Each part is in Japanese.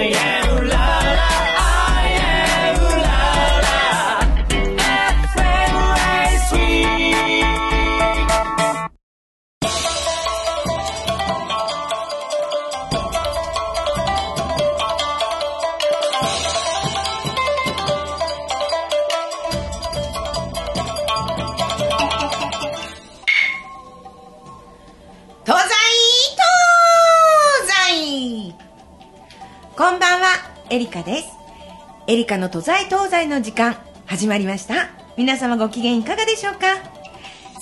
東エリカの東西東西の時間、始まりました。皆様ご機嫌いかがでしょうか？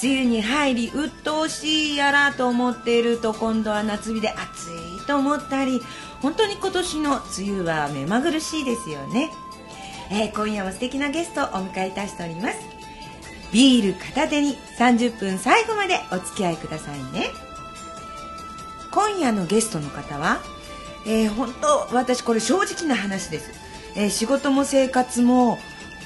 梅雨に入り、鬱陶しいやらと思っていると、今度は夏日で暑いと思ったり、本当に今年の梅雨は目まぐるしいですよね。えー今夜も素敵なゲストをお迎えいたしております。ビール片手に30分最後までお付き合いくださいね。今夜のゲストの方は、えー本当私これ正直な話です、えー仕事も生活も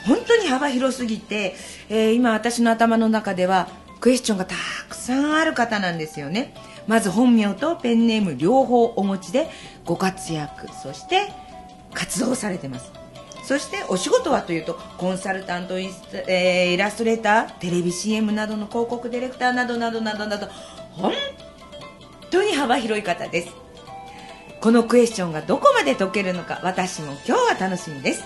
本当に幅広すぎて、えー今私の頭の中ではクエスチョンがたくさんある方なんですよね。まず本名とペンネーム両方お持ちでご活躍そして活動されてます。そしてお仕事はというとコンサルタントイス、えーイラストレーターテレビ CM などの広告ディレクターなどなどなどなど本当に幅広い方です。このクエスチョンがどこまで解けるのか私も今日は楽しみです。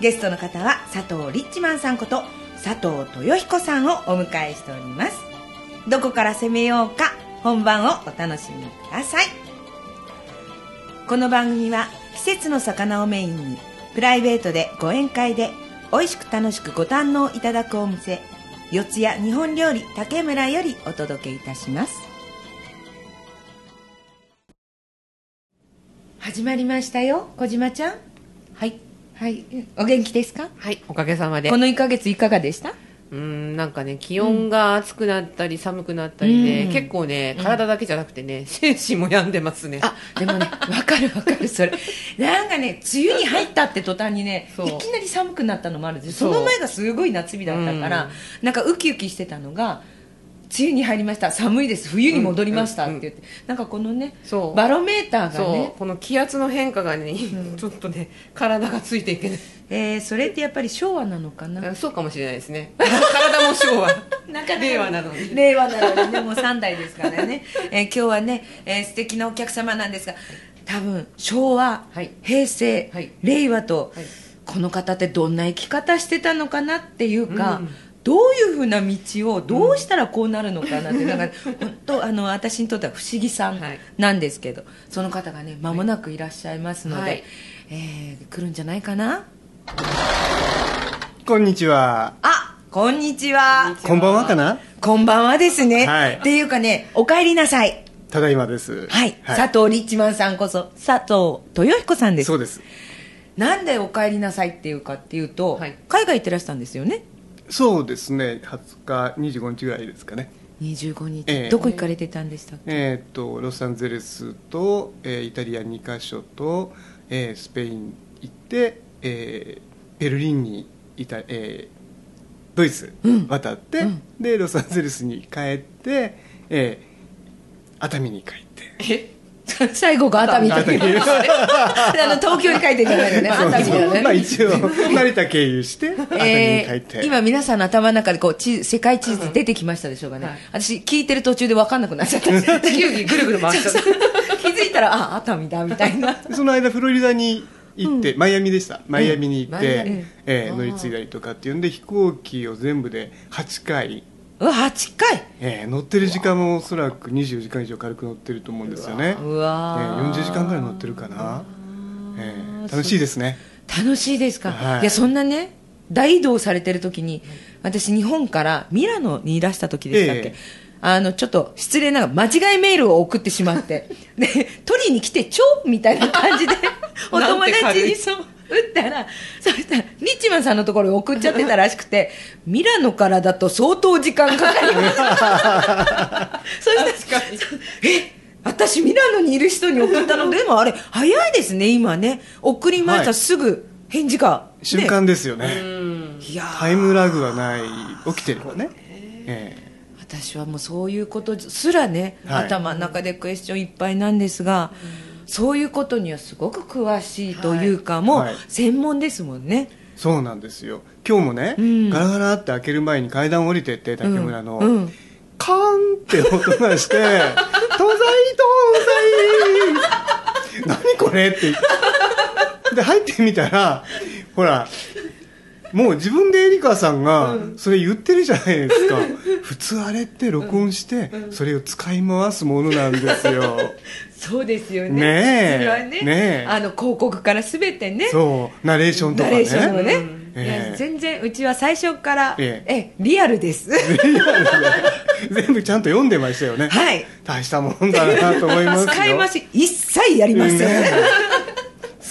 ゲストの方は佐藤リッチマンさんこと佐藤豊彦さんをお迎えしております。どこから攻めようか本番をお楽しみください。この番組は季節の魚をメインにプライベートでご宴会で美味しく楽しくご堪能いただくお店四谷日本料理竹村よりお届けいたします。始まりましたよ。小島ちゃん？はい。はい。お元気ですか？はい、おかげさまで。この1ヶ月いかがでした？うーん、なんかね、気温が暑くなったり寒くなったりで、うん。結構ね、体だけじゃなくてね、精神も病んでますね。あでもねわかるわかるそれ。なんかね梅雨に入ったって途端にねいきなり寒くなったのもあるんですその前がすごい夏日だったから、なんかウキウキしてたのが梅雨に入りました。寒いです。冬に戻りましたって言って、なんかこのねそう。バロメーターがね、この気圧の変化がね、ちょっとね、体がついていけない。えーそれってやっぱり昭和なのかな？あそうかもしれないですね。体も昭和。なかなか令和なのに。令和なのにねもう3代ですからね、えー今日はね、えー素敵なお客様なんですが多分昭和、はい。平成、はい。令和と、はい。この方ってどんな生き方してたのかなっていうか、うんどういうふうな道をどうしたらこうなるのかなって、なんか本当あの私にとっては不思議さんはい。なんですけど、その方がね間もなくいらっしゃいますので、はい。えー来るんじゃないかな？こんにちは。あこんにちは。こんばんはかな？こんばんはですね、はい。っていうかねお帰りなさい。ただいまです。はい、佐藤リッチマンさんこそ佐藤豊彦さんです。そうです。なんでお帰りなさいっていうかっていうと、はい。海外行ってらしたんですよねそうですね。20日、25日ぐらいですかね。25日、ええどこ行かれてたんでしたっけ、えーっと、ロサンゼルスと、えーイタリア2カ所と、えースペイン行って、えーベルリンにいた、えードイツうん渡って、うんで、ロサンゼルスに帰って、えー熱海に帰って。え？最後が熱海だけど熱海あの東京に書いてんじゃないよね熱海だよね。まあ一応、成田経由して、熱海に帰えって。ー今皆さんの頭の中でこう地図世界地図出てきましたでしょうかね、はい。私聞いてる途中で分かんなくなっちゃった。地球儀ぐるぐる回しちゃった。気づいたらあ熱海だみたいな。その間フロリダに行って、マイアミでした。マイアミに行って、えーあー。乗り継いだりとかっていうんで飛行機を全部で8回、うわ8回えー乗ってる時間もおそらく24時間以上軽く乗ってると思うんですよね、うわえー40時間ぐらい乗ってるかな、えー楽しいですね。楽しいですか、はい。い、やそんなね大移動されてる時に私日本からミラノにいらした時でしたっけ、ええ。あのちょっと失礼ながら間違いメールを送ってしまって。で取りに来てちょみたいな感じで お友達にそう打ったらそしたらリッチマンさんのところに送っちゃってたらしくて ミラノからだと相当時間かかりますそしたらえ私ミラノにいる人に送ったの？でもあれ早いですね今ね。送りました、はい。すぐ返事が、ね瞬間ですよね。いやー。タイムラグがない起きてればね、え私はもうそういうことすらね、はい。頭の中でクエスチョンいっぱいなんですが、そういうことにはすごく詳しいというか、もうはい。専門ですもんね、そうなんですよ。今日もね、うん。ガラガラって開ける前に階段降りてって竹村の、うんうん。カーンって音がして「東西東西何これ?」って。で入ってみたらほらもう自分でエリカさんがそれ言ってるじゃないですか、普通あれって録音してそれを使い回すものなんですよ、そうですよね。ねえ。普通はね。あの広告から全てね。そう。ナレーションとかね。ナレーションをね、うん。全然うちは最初から、ええ。リアルです。全部ちゃんと読んでましたよね。はい。大したもんだなと思いますよ。使い回し一切やりません、ね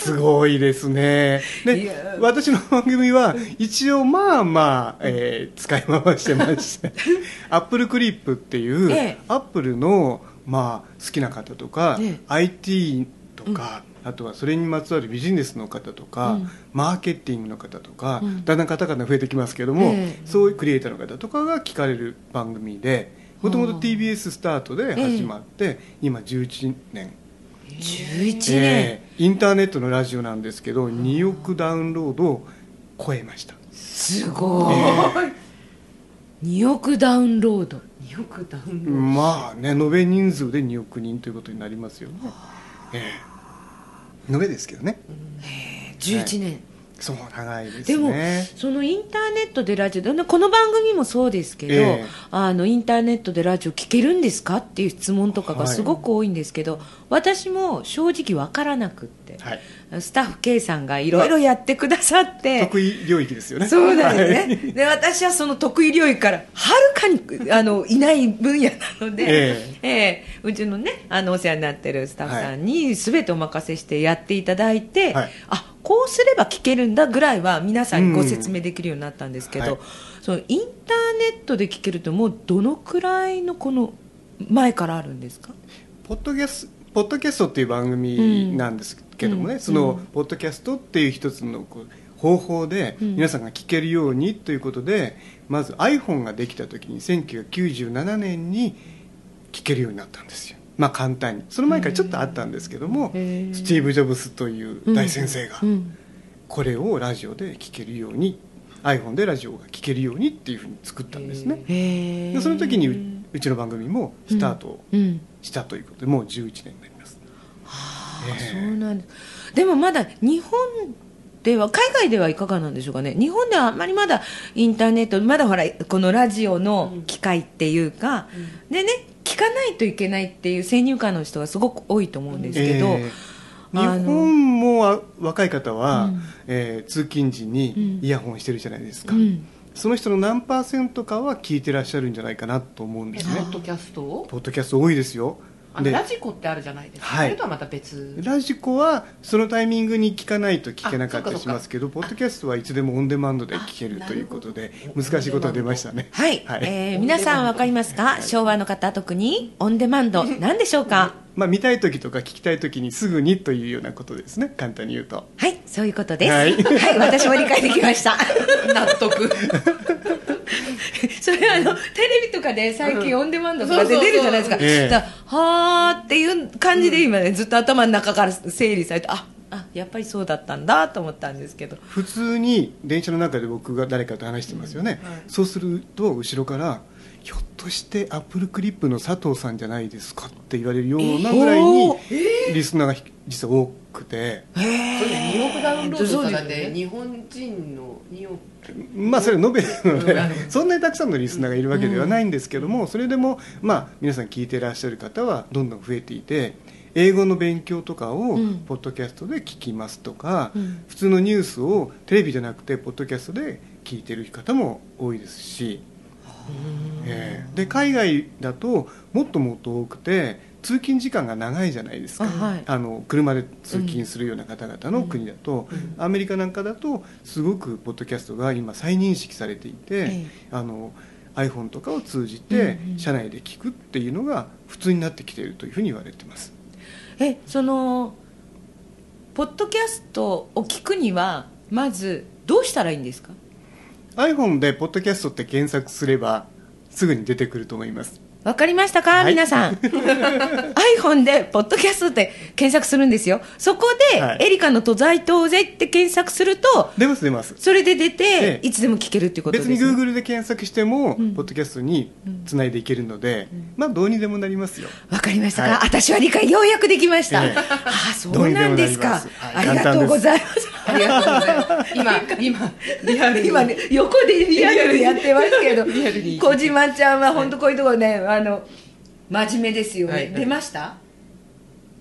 すごいですね。で私の番組は一応まあまあ、えー使い回してまして。Apple CLIP っていう、ええ。 Apple の、まあ、好きな方とか、ええ IT とか、あとはそれにまつわるビジネスの方とか、うん。マーケティングの方とか、うん。だんだん方々増えてきますけども、ええそういうクリエイターの方とかが聞かれる番組でもともと TBS スタートで始まって、今11年。11年、えーインターネットのラジオなんですけど2億ダウンロードを超えました。すごい、2億ダウンロード2億ダウンロード。まあね延べ人数で2億人ということになりますよね。ええ。延べですけどね。11年、そう長いですね。でもそのインターネットでラジオでこの番組もそうですけど、ええ。あのインターネットでラジオ聞けるんですかっていう質問とかがはい。すごく多いんですけど、私も正直わからなくって、はいスタッフ K さんがいろいろやってくださって。得意領域ですよね。そうだよね、はい。で私はその得意領域からはるかにあのいない分野なので、ええ。えうちのねあのお世話になってるスタッフさんに全てお任せしてやっていただいて、はい。あこうすれば聞けるんだぐらいは皆さんにご説明できるようになったんですけど、うんはい。そのインターネットで聞けるともうどのくらいのこの前からあるんですか？ポッドキャスポッドキャストっていう番組なんですけどもね、うんその、うんポッドキャストっていう一つのこう方法でうん。皆さんが聞けるようにということで、まず iPhone ができた時に1997年に聞けるようになったんですよ。まあ簡単に。その前からちょっとあったんですけどもスティーブ・ジョブスという大先生がうんこれをラジオで聞けるように iPhone でラジオが聞けるようにっていうふうに作ったんですね。でその時にううちの番組もスタートうん。したということでもう11年になりますそうなんです。でもまだ日本では海外ではいかがなんでしょうかね。日本ではあんまりまだインターネットまだほらこのラジオの機会っていうか、でね聞かないといけないっていう先入観の人がすごく多いと思うんですけど、えー日本もあ若い方は、うん。えー通勤時にうん。イヤホンしてるじゃないですか、うん。その人の何パーセントかは聞いてらっしゃるんじゃないかなと思うんですね。ポッドキャストを？ポッドキャスト多いですよ。であのラジコってあるじゃないですか、はい。それとはまた別。ラジコはそのタイミングに聞かないと聞けなかったりあそっかそっか。しますけどポッドキャストはいつでもオンデマンドで聞けるということでなるほど。難しいことが出ましたね。はい、はい。えー皆さんわかりますか？昭和の方特にオンデマンド。何でしょうか？まあ、見たい時とか聞きたい時にすぐにというようなことですね。簡単に言うと。はいそういうことです。ははいい、私も理解できました。納得 それはあのテレビとかで最近オンデマンドとかで出るじゃないですか、だからはーっていう感じで今ねずっと頭の中から整理されてああやっぱりそうだったんだと思ったんですけど。普通に電車の中で僕が誰かと話してますよね、はい。そうすると後ろからひょっとしてアップルクリップの佐藤さんじゃないですかって言われるようなぐらいにおリスナーが実は多くて、それで2億ダウンロードそうしたですよねらで日本人の2億。まあそれは延べなのでうん。そんなにたくさんのリスナーがいるわけではないんですけどもそれでもまあ皆さん聞いてらっしゃる方はどんどん増えていて英語の勉強とかをうん。ポッドキャストで聞きますとか、うん。普通のニュースをテレビじゃなくてポッドキャストで聞いてる方も多いですし、えー。で海外だともっともっと多くて通勤時間が長いじゃないですか。あはい。あの車で通勤するような方々の国だと、アメリカなんかだとすごくポッドキャストが今再認識されていて、ええ。あの iPhone とかを通じうんてうん。車内で聞くっていうのが普通になってきているというふうに言われてます。えそのポッドキャストを聞くにはまずどうしたらいいんですか？iPhone でポッドキャストって検索すればすぐに出てくると思いますわかりましたか、はい皆さん？iPhone で、ポッドキャストって検索するんですよ。そこで、はいエリカの都在東西って検索すると、出ます出ますそれで出て、ええいつでも聞けるっていうことです、別ね。に Google で検索しても、んポッドキャストにつないでいけるので、まあどうにでもなりますよわかりましたか、はい私は理解ようやくできました。ええああ、そうなんですか。すはいありがとうございます。ありがとうございます。今、今、リアルに。今ね、横でリアルにやってますけど小島ちゃんは本当こういうところね、あの、真面目ですよね。はい。はい出ました？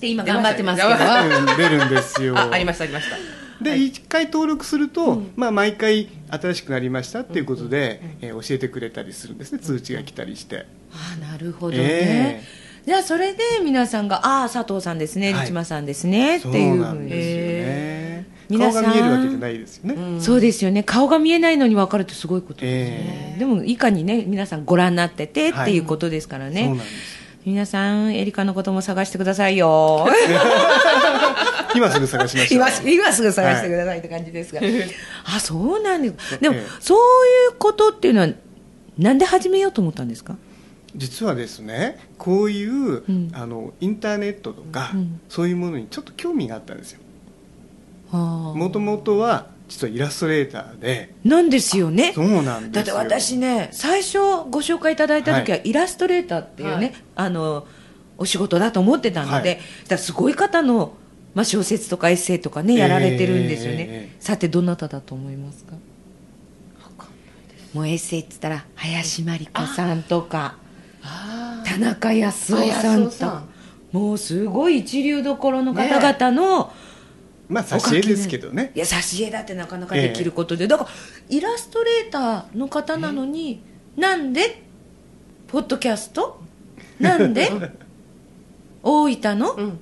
で、今頑張ってますけど。出ましたうん出るんですよ。あ、ありました、ありました。で、一回登録すると、まあ、毎回新しくなりましたっていうことで、えー教えてくれたりするんですね。通知が来たりして。ああなるほどね、えじゃあそれで皆さんがああ佐藤さんですね。はい。リチマさんですね、ってそういうふうに。なんですよ。ね皆さん。顔が見えるわけじゃないですよね、そうですよね。顔が見えないのに分かるってすごいことですえね、でもいかにね皆さんご覧になっててっていうことですからね、そうなんです。皆さんエリカのことも探してくださいよ。今すぐ探しましょう。今す今すぐ探してくださいって感じですが、あそうなんです。でも、そういうことっていうのはなんで始めようと思ったんですか？実はですねこういう、ん。あのインターネットとか、うん。そういうものにちょっと興味があったんですよももともとは実はイラストレーターで。なんですよね。そうなんですよ。だって私ね最初ご紹介いただいた時はイラストレーターっていうね、はい。あのお仕事だと思ってたので、はい。すごい方の、まあ、小説とかエッセイとかねやられてるんですよね、ええええさてどなただと思いますか？もうエッセイっつったら林真理子さんとかあ田中康夫さんとさん。もうすごい一流どころの方々の、まあ挿絵ですけどね。いや挿絵だってなかなかできることで、だからイラストレーターの方なのに、なんで？ポッドキャスト？なんで？大分の？うん。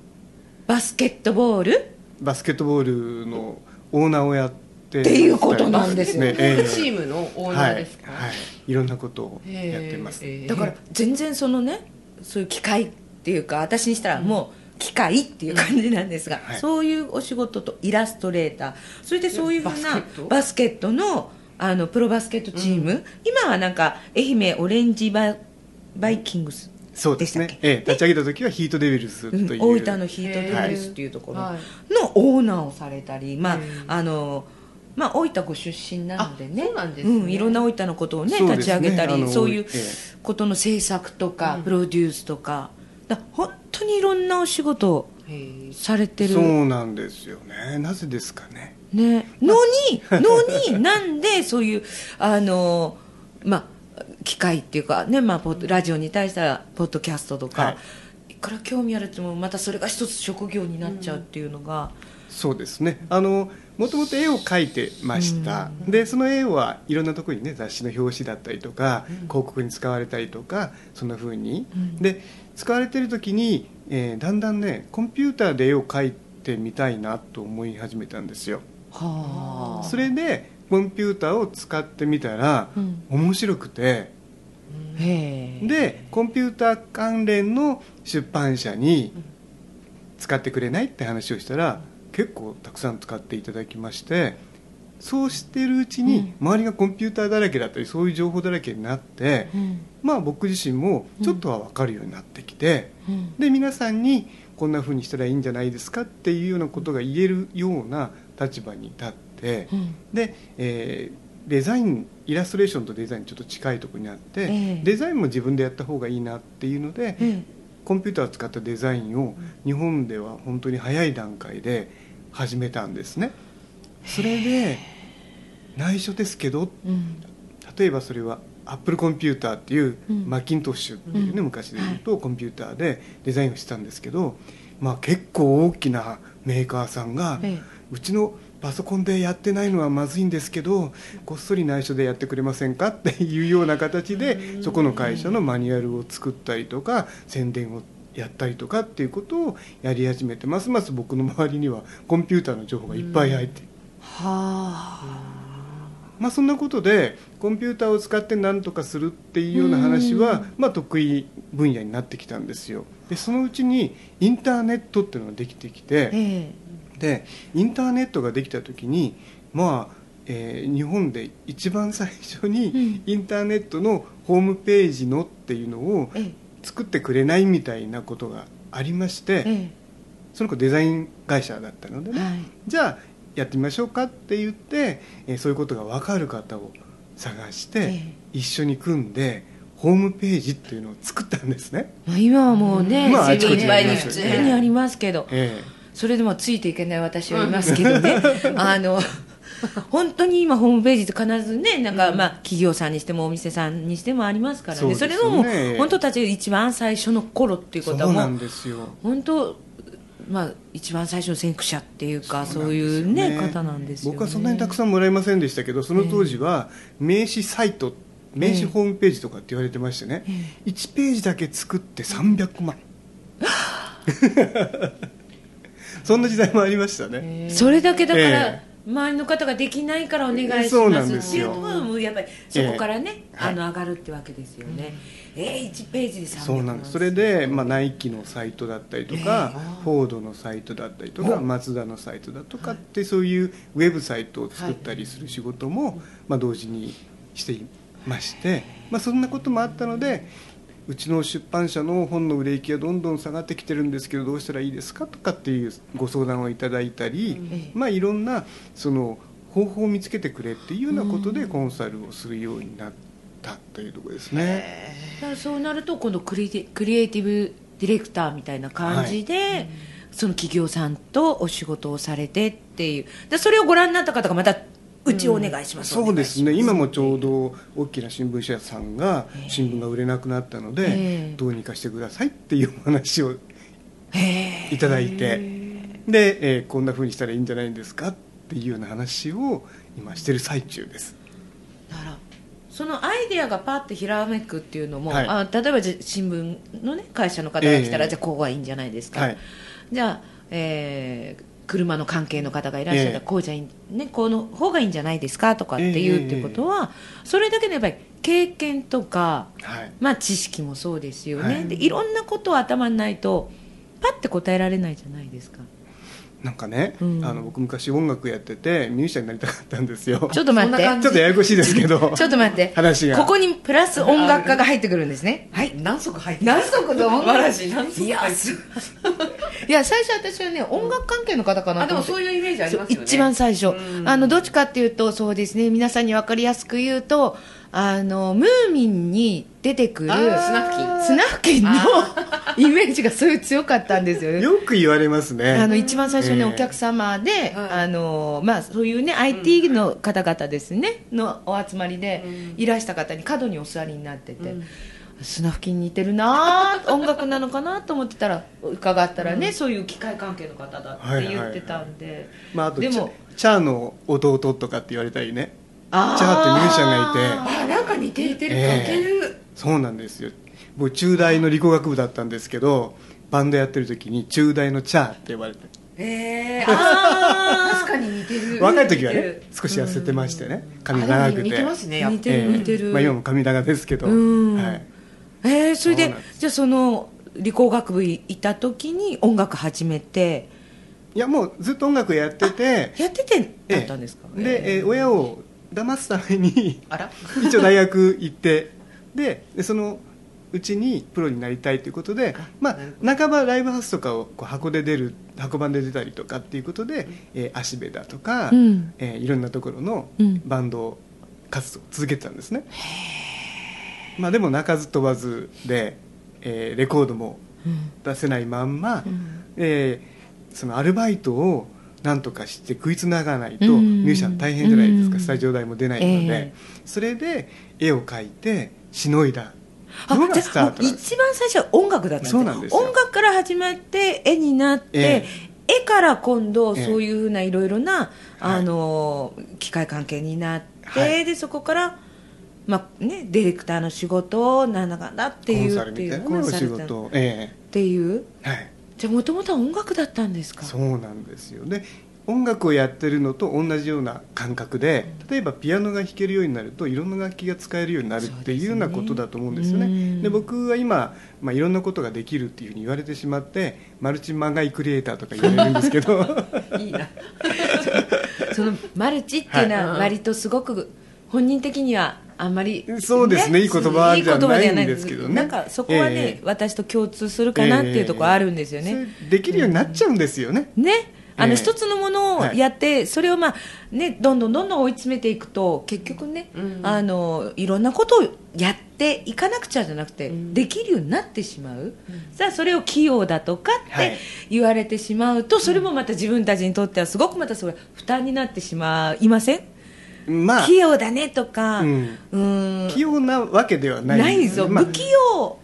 バスケットボール？バスケットボールのオーナーをやってっていうことなんですよ。ねええ。チームのオーナーですか？はい、はい、いろんなことをやってます、へえだから全然そのねそういう機械っていうか私にしたらもう機械っていう感じなんですが、はい。そういうお仕事とイラストレーター。それでそういうふうなバスケット？のあのプロバスケットチーム、今はなんか愛媛オレンジババイキングスそうですね。でしたっけ？ええ。立ち上げた時はヒートデビルスという、うん大分のヒートデビルスっていうところはのオーナーをされたり、まああのまあ、大分ご出身なのでね。うなんいろんな大分のことをねね。立ち上げたりそういうええ。ことの制作とか、うん。プロデュースとかだ本当にいろんなお仕事されてる。そうなんですよね。なぜですかね？ね、のに、のに、なんでそういう、あの、まあ、機械っていうか、ね、まあ、ポッドラジオに対しては、ポッドキャストとか、はい。い、くら興味あるっても、またそれが一つ職業になっちゃうっていうのが、そうですね。あのもともと絵を描いてました、でその絵はいろんなところにね雑誌の表紙だったりとか、広告に使われたりとかそんな風に、うん。で使われてる時に、えーだんだんねコンピューターで絵を描いてみたいなと思い始めたんですよ。はあ。それでコンピューターを使ってみたら、うん。面白くて。でコンピューター関連の出版社に使ってくれないって話をしたら結構たくさん使っていただきましてそうしてるうちに周りがコンピューターだらけだったりそういう情報だらけになってうん。まあ僕自身もちょっとは分かるようになってきてうん。で皆さんにこんな風にしたらいいんじゃないですかっていうようなことが言えるような立場に立ってうん。で、えーデザインイラストレーションとデザインちょっと近いところにあって、ええ。デザインも自分でやった方がいいなっていうので、えコンピューターを使ったデザインを日本では本当に早い段階で始めたんですね。それで内緒ですけどえうん。例えばそれはアップルコンピューターっていう、うん。マッキントッシュっていうね、うん。昔で言うとコンピューターでデザインをしてたんですけど、まあ、結構大きなメーカーさんが、えうちのパソコンでやってないのはまずいんですけどこっそり内緒でやってくれませんかっていうような形でそこの会社のマニュアルを作ったりとか宣伝をやったりとかっていうことをやり始めてますます僕の周りにはコンピューターの情報がいっぱい入ってはあ。まあ、そんなことでコンピューターを使って何とかするっていうような話は、まあ、得意分野になってきたんですよ。でそのうちにインターネットっていうのができてきて、えでインターネットができた時にまあ、えー日本で一番最初うん。にインターネットのホームページのっていうのをええ。作ってくれないみたいなことがありまして、えその子デザイン会社だったのでね、えはい。じゃあやってみましょうかって言って、えーそういうことが分かる方を探して、ええ。一緒に組んでホームページっていうのを作ったんですね、まあ今はもうね、まあいっぱいに普あちこちに通にありますけど、えそれでもついていけない私はいますけどね、あの本当に今ホームページって必ずねなんか、まあ企業さんにしてもお店さんにしてもありますからね。それのもよね。本当たち一番最初の頃っていえうことはもうそうなんですよ。本当まあ一番最初の先駆者っていうかそういうね方なんですよね。僕はそんなにたくさんもらえませんでしたけどその当時は名刺サイト名刺ホームページとかって言われてましてね、1ページだけ作って300万。そんな時代もありましたね。それだけだから、え周りの方ができないからお願いします。っていうのはもうやっぱりそこからね、ええ。あの上がるってわけですよね、えー、1ページで300万。そうなんです。それで、まあ、ナイキのサイトだったりとか、フォードのサイトだったりとか、マツダのサイトだとかって、そう。いうウェブサイトを作ったりする仕事も、まあ、同時にしていまして、まあ、そんなこともあったのでうちの出版社の本の売れ行きがどんどん下がってきてるんですけどどうしたらいいですかとかっていうご相談をいただいたり、ええまあ、いろんなその方法を見つけてくれっていうようなことでコンサルをするようになったというところですね。だからそうなると今度クリエイクリエイティブディレクターみたいな感じで、その企業さんとお仕事をされてっていう。でそれをご覧になった方がまたうちお願いします、そうですね今もちょうど大きな新聞社さんが新聞が売れなくなったので、ええ。どうにかしてくださいっていうお話をへいただいて。で、えーこんなふうにしたらいいんじゃないんですかっていうような話を今してる最中です。だからそのアイデアがパッてひらめくっていうのも、はい。あ例えば新聞の、ね、会社の方が来たら、ええ。じゃあここがいいんじゃないですか、はい。じゃあ、えー車の関係の方がいらっしゃったら、ええ。こうじゃいいねこの方がいいんじゃないですかとかっていうってことは、それだけでやっぱり経験とか、はい。まあ、知識もそうですよね、でいろんなことを頭にないとパッて答えられないじゃないですかなんかね、うん。あの僕昔音楽やっててミュージシャンになりたかったんですよ。ちょっと待って。ちょっとややこしいですけどちょっと待って。話が。ここにプラス音楽家が入ってくるんですね。はい。何足入って何足の音楽わらじ。何足いやいや最初私はね音楽関係の方かなあでもと思って。そういうイメージありますよね。一番最初。うん。あのどっちかっていうとそうですね。皆さんに分かりやすく言うとあのムーミンに出てくるスナフキン。スナフキンの イメージがすごい強かったんですよ。ねよく言われますね。あの一番最初にええ。お客様で、はいあのまあ、そういうね IT の方々ですね、のお集まりでいらした方に角にお座りになってて、スナフキンに似てるなあ音楽なのかなと思ってたら伺ったらね、そういう機械関係の方だって言ってたんで、まあ、あとチャでもチャーの弟とかって言われたりねチャーってミュージシャンがいて。あなんか似てる似てる。ええ似てるそうなんですよ。僕中大の理工学部だったんですけどバンドやってる時に中大のチャーって呼ばれて。ええ あ確かに似てる。若い時はね少し痩せてましてね。あ髪が長くて。似てますね。似てる似てる。まあ、今も髪長ですけど、うん。はい、えー、それでじゃあその理工学部いた時に音楽始めて。いやもうずっと音楽やってて。やっててだったんですか、で、えー親を騙すために 一応大学行ってででそのうちにプロになりたいということでまあ、半ばライブハウスとかをこう箱で出る箱版で出たりとかっていうことで、えー、足部だとか、うん。えーいろんなところのうん。バンド活動を続けてたんですね、まあ、でも鳴かず飛ばずで、えーレコードも出せないまんま、えーそのアルバイトをなんとかして食いつながないと、うん。ミュージシャン大変じゃないですか、うん。スタジオ代も出ないので、えそれで絵を描いてしのいだ。一番最初は音楽だったんですそうなんですよ。音楽から始まって絵になって、え絵から今度ええ。そういうふうないろいろな、はい。あの機械関係になって、はい。でそこから、まあね、ディレクターの仕事をなんだかんだっていうコンサルみたいな仕コンサルタント事えっていう。えはいじゃあもともとは音楽だったんですか？そうなんですよで音楽をやってるのと同じような感覚で例えばピアノが弾けるようになるといろんな楽器が使えるようになるっていうようなことだと思うんですよね。うん。で僕は今、まあ、いろんなことができるっていうふうに言われてしまってマルチマガイクリエイターとか言われるんですけど。いいな。そのマルチっていうのはい。は割とすごく本人的にはあんまり、そうですね。いい言葉じゃないんですけどね。なんかそこはね、ええ。私と共通するかなっていうところあるんですよね、できるようになっちゃうんですよね、ね。あのええ。一つのものをやって、それをまあねどんどんどんどん追い詰めていくと結局ね、あのいろんなことをやっていかなくちゃじゃなくて、できるようになってしまう、さあそれを器用だとかっはい。て言われてしまうと、それもまた自分たちにとってはすごくまたそれ負担になってしまいません、まあ。器用だねとか、ううん。ーん。器用なわけではない。ないんですよ、まあ。不器用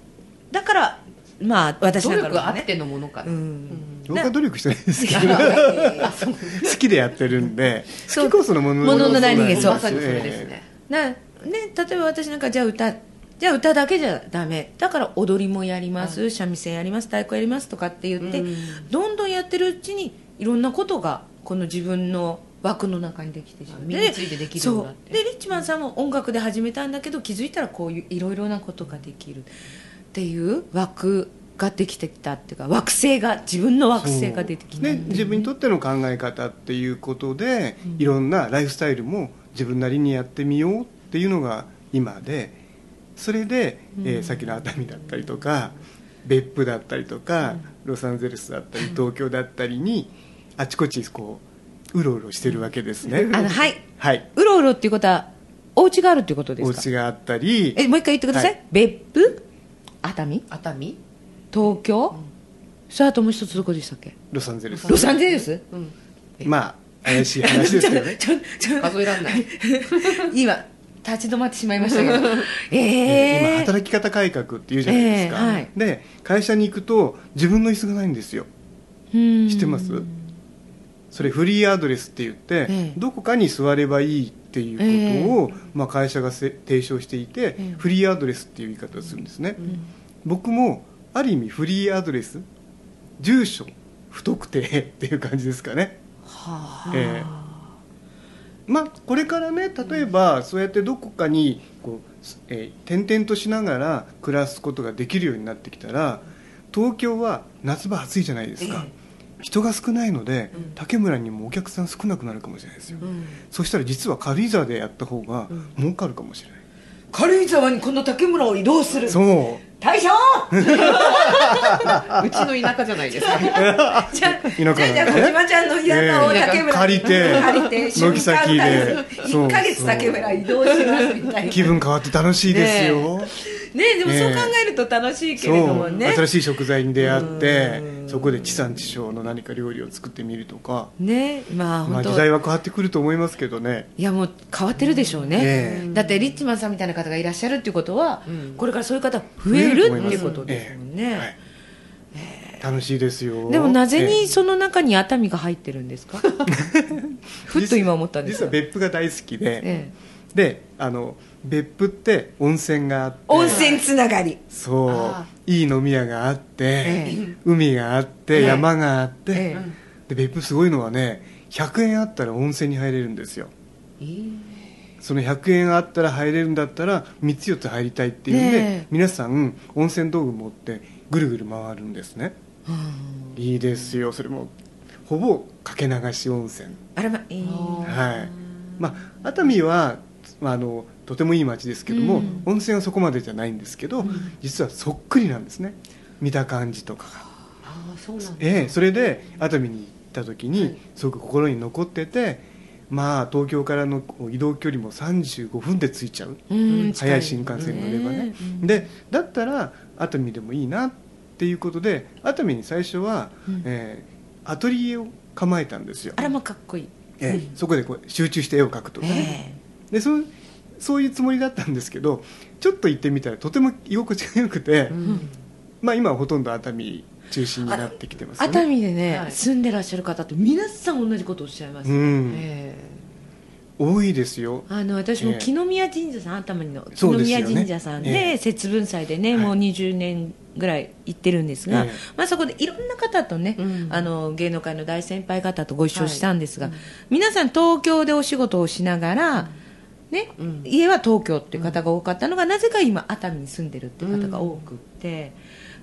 だからまあ私努なんか力あっねてのものかな、うん。僕は努力してないですけど。好きでやってるんで。そう。好きこそのものものの何気そう。まさにそれですね、なね、例えば私なんかじゃあ歌じゃあ歌だけじゃダメ。だから踊りもやります、三味線やります。太鼓やりますとかって言って、うん。どんどんやってるうちにいろんなことがこの自分の枠の中にできてしまう。身についてできるようになって。そう。でリッチマンさんも音楽で始めたんだけど気づいたらこういういろいろなことができる。っていう枠ができてきたっていうか惑星が自分の惑星が出てきたで自分にとっての考え方っていうことで、いろんなライフスタイルも自分なりにやってみようっていうのが今でそれで、えーさっきの熱海だったりとか別府だったりとか、ロサンゼルスだったり東京だったりにあちこちこううろうろしてるわけですね。あのはい。はい、うろうろっていうことはお家があるっていうことでおすか？家があったり。えもう一回言ってください、はい。別府？熱海？熱海？東京、それあともう一つどこでしたっけ？ロサンゼルス。ロサンゼルス？うん。まあ怪しい話ですけどね。ちょちょ 数えらんない。今立ち止まってしまいましたけど。え今え働き方改革っていうじゃないですか、ええはい。で会社に行くと自分の椅子がないんですよ。知ってます？それフリーアドレスって言って、ええ。どこかに座ればいいっていうことを、まあ、会社がせ提唱していて、ええ。フリーアドレスっていう言い方をするんですね、僕もある意味フリーアドレス住所不特定っていう感じですかね。はあ、ええ。まあこれからね例えばそうやってどこかにこう、えー転々としながら暮らすことができるようになってきたら東京は夏場暑いじゃないですか、人が少ないので、竹村にもお客さん少なくなるかもしれないですよ、そしたら実は軽井沢でやった方が儲かるかもしれない、軽井沢にこの竹村を移動する。そう。大将！うちの田舎じゃないですか。じゃあじゃあじゃあ小島ちゃんの田舎をええ。竹村借りて借りて軒先で。そう1ヶ月竹村移動しますみたいな。気分変わって楽しいですよ、ねでもそう考えると楽しいけれどもね、新しい食材に出会ってそこで地産地消の何か料理を作ってみるとか、ねまあま本当、あ時代は変わってくると思いますけどね。いやもう変わってるでしょうね、えだってリッチマンさんみたいな方がいらっしゃるっていうことは、うん。これからそういう方増えるっていうことですもんね、楽しいですよ。でもなぜえにその中に熱海が入ってるんですか？ふっと今思ったんです実は別府が大好きで、ええであの別府って温泉があって温泉つながり。そうあいい飲み屋があって、ええ。海があって、ええ。山があって、えで別府すごいのはね100円あったら温泉に入れるんですよ。その100円あったら入れるんだったら3つ4つ入りたいっていうんで、皆さん温泉道具持ってぐるぐる回るんですね。いいですよ。それもほぼかけ流し温泉。あらまいいはい。まあ熱海は、まあ、あのとてもいい街ですけども、うん。温泉はそこまでじゃないんですけど、実はそっくりなんですね。見た感じとかが。ああそうなんだ。ええそれで熱海に行った時にすごく心に残っててまあ東京からの移動距離も35分で着いちゃう。うん早い新幹線に乗ればね、うんでだったら熱海でもいいなっていうことで熱海に最初は、うん。えーアトリエを構えたんですよ。あらまかっこいい。ええそこでこう集中して絵を描くとかね、えでそうそういうつもりだったんですけどちょっと行ってみたらとても居心地が良くて、うん。まあ、今はほとんど熱海中心になってきてますよね。熱海でね、はい。住んでらっしゃる方って皆さん同じことをおっしゃいます、うん、え多いですよ。あの私もええ。木の宮神社さん、熱海の木の宮神社さんで、ええ。節分祭でね、はい。もう20年ぐらい行ってるんですが、ええ。まあ、そこでいろんな方とね、うん。あの芸能界の大先輩方とご一緒したんですが、皆さん東京でお仕事をしながら、ねうん。家は東京っていう方が多かったのが、なぜか今熱海に住んでるっていう方が多くって、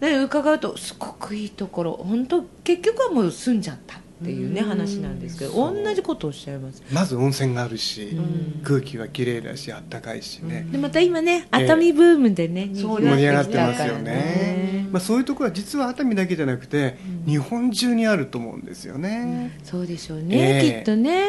で伺うとすごくいいところ本当結局はもう住んじゃったっっていうね話なんですけど同じことをおっしゃいます。まず温泉があるし、空気は綺麗だしあったかいしね、でまた今ね熱海ブームでね、そう盛り上がってねますよね、まあ、そういうところは実は熱海だけじゃなくて、日本中にあると思うんですよね、そうでしょうね、ええ。きっとね。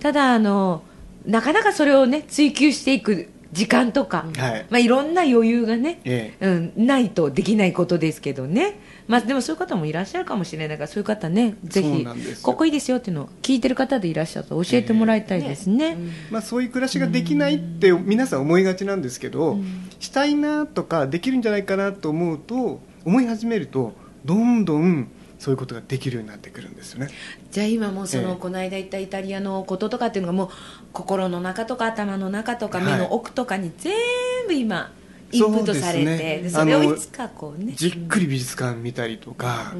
ただあのなかなかそれをね追求していく時間とか、はい。まあ、いろんな余裕がね、えうん、ないとできないことですけどね、まあ、でもそういう方もいらっしゃるかもしれないからそういう方ねぜひここいいですよっていうのを聞いてる方でいらっしゃると教えてもらいたいですね,、まあ、そういう暮らしができないって皆さん思いがちなんですけど、したいなとかできるんじゃないかなと思うと思い始めるとどんどんそういうことができるようになってくるんですよね。じゃあ今もうその、ええ。この間行ったイタリアのこととかっていうのがもう心の中とか頭の中とかはい。目の奥とかに全部今インプットされてそれをいつかこうね。じっくり美術館見たりとか、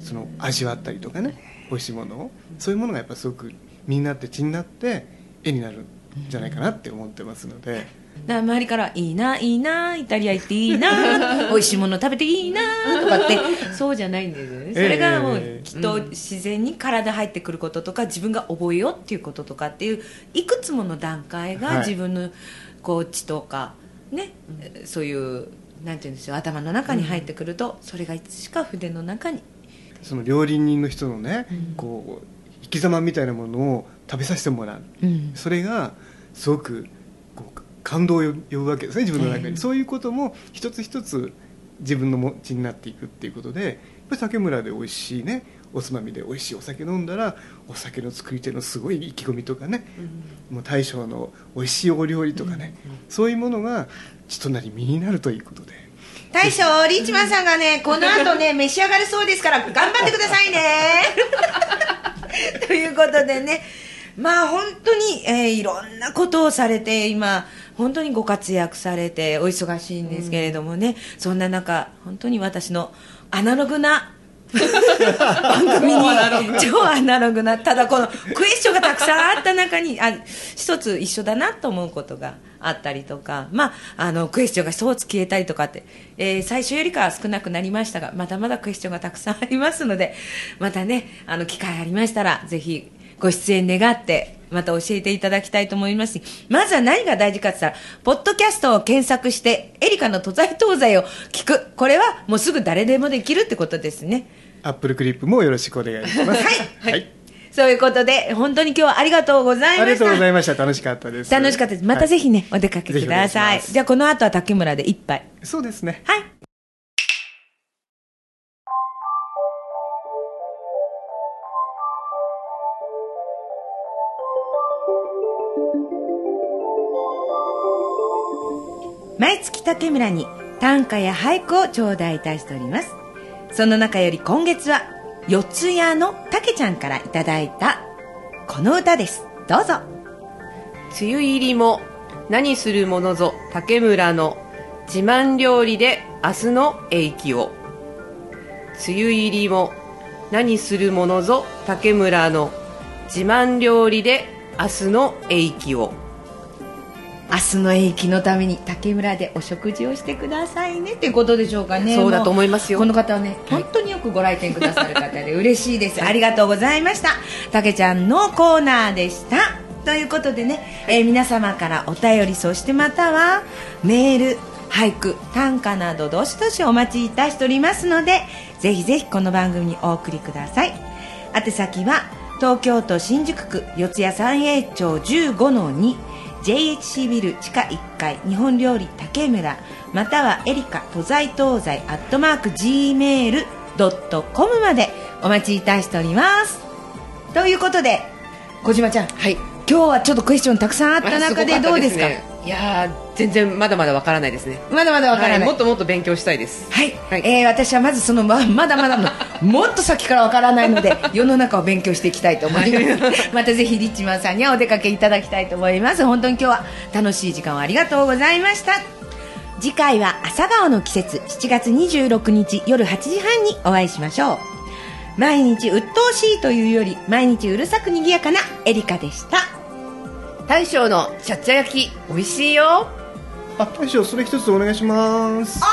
その味わったりとかね美味しいものをそういうものがやっぱすごく身になって血になって絵になるんじゃないかなって思ってますので、だ周りから「いいないいなイタリア行っていいな 美味しいもの食べていいな」とかってそうじゃないんですよね。それがもうええきっと自然に体入ってくることとか自分が覚えようっていうこととかっていういくつもの段階がはい。自分のこう知とかねそういうなんていうんですよ頭の中に入ってくるとそれがいつしか筆の中に。その料理人の人のね、こう生き様みたいなものを食べさせてもらう、うん。それがすごく感動を呼ぶわけですね自分の中に、ええそういうことも一つ一つ自分の持ちになっていくっていうことでやっぱり竹村で美味しいねおつまみで美味しいお酒飲んだらお酒の作り手のすごい意気込みとかね、もう大将の美味しいお料理とかね、そういうものが血となり身になるということで。大将リーチマンさんがねこの後ね召し上がるそうですから頑張ってくださいね。ということでね。まあ本当に、えーいろんなことをされて今本当にご活躍されてお忙しいんですけれどもね、そんな中本当に私のアナログな 番組に超アナログなただこのクエスチョンがたくさんあった中にあ一つ一緒だなと思うことがあったりとか、まあ、あのクエスチョンが一つ消えたりとかって、えー最初よりかは少なくなりましたがまだまだクエスチョンがたくさんありますのでまたねあの機会ありましたらぜひご出演願ってまた教えていただきたいと思います。しまずは何が大事かって言ったらポッドキャストを検索してエリカの都在東西を聞く。これはもうすぐ誰でもできるってことですね。アップルクリップもよろしくお願いします。はい。はい、そういうことで、本当に今日はありがとうございました。ありがとうございました。楽しかったです。楽しかったです。またぜひね、お出かけください。いじゃあこの後は竹村で一杯。そうですね。はい。毎月竹村に短歌や俳句を頂戴いたしております。その中より今月は四谷の竹ちゃんからいただいたこの歌です。どうぞ。梅雨入りも何するものぞ竹村の自慢料理で明日の永久を。梅雨入りも何するものぞ竹村の自慢料理で明日の永久を。明日の永久のために竹村でお食事をしてくださいね。っていうことでしょうかね。そうだと思いますよ。この方はね本当によくご来店くださる方で嬉しいです。ありがとうございました。竹ちゃんのコーナーでした。ということでね、えー皆様からお便りそしてまたはメール俳句短歌などどしどしお待ちいたしておりますのでぜひぜひこの番組にお送りください。宛先は東京都新宿区四谷三栄町15の2 JHC ビル地下1階日本料理竹村またはエリカ都在東西アットマーク Gmail.com までお待ちいたしております。ということで小島ちゃん。はい。今日はちょっとクエスチョンたくさんあった中でどうですか？いやー全然まだまだわからないですね。まだまだわからない、はい、もっともっと勉強したいです。はい、はい。えー私はまずそのままだまだの もっと先からわからないので 世の中を勉強していきたいと思います。またぜひリッチマンさんにはお出かけいただきたいと思います。本当に今日は楽しい時間をありがとうございました。次回は朝顔の季節。7月26日夜8時半にお会いしましょう。毎日鬱陶しいというより毎日うるさく賑やかなエリカでした大将のシャッチャ焼き美味しいよ。あ大将それ一つお願いします。あ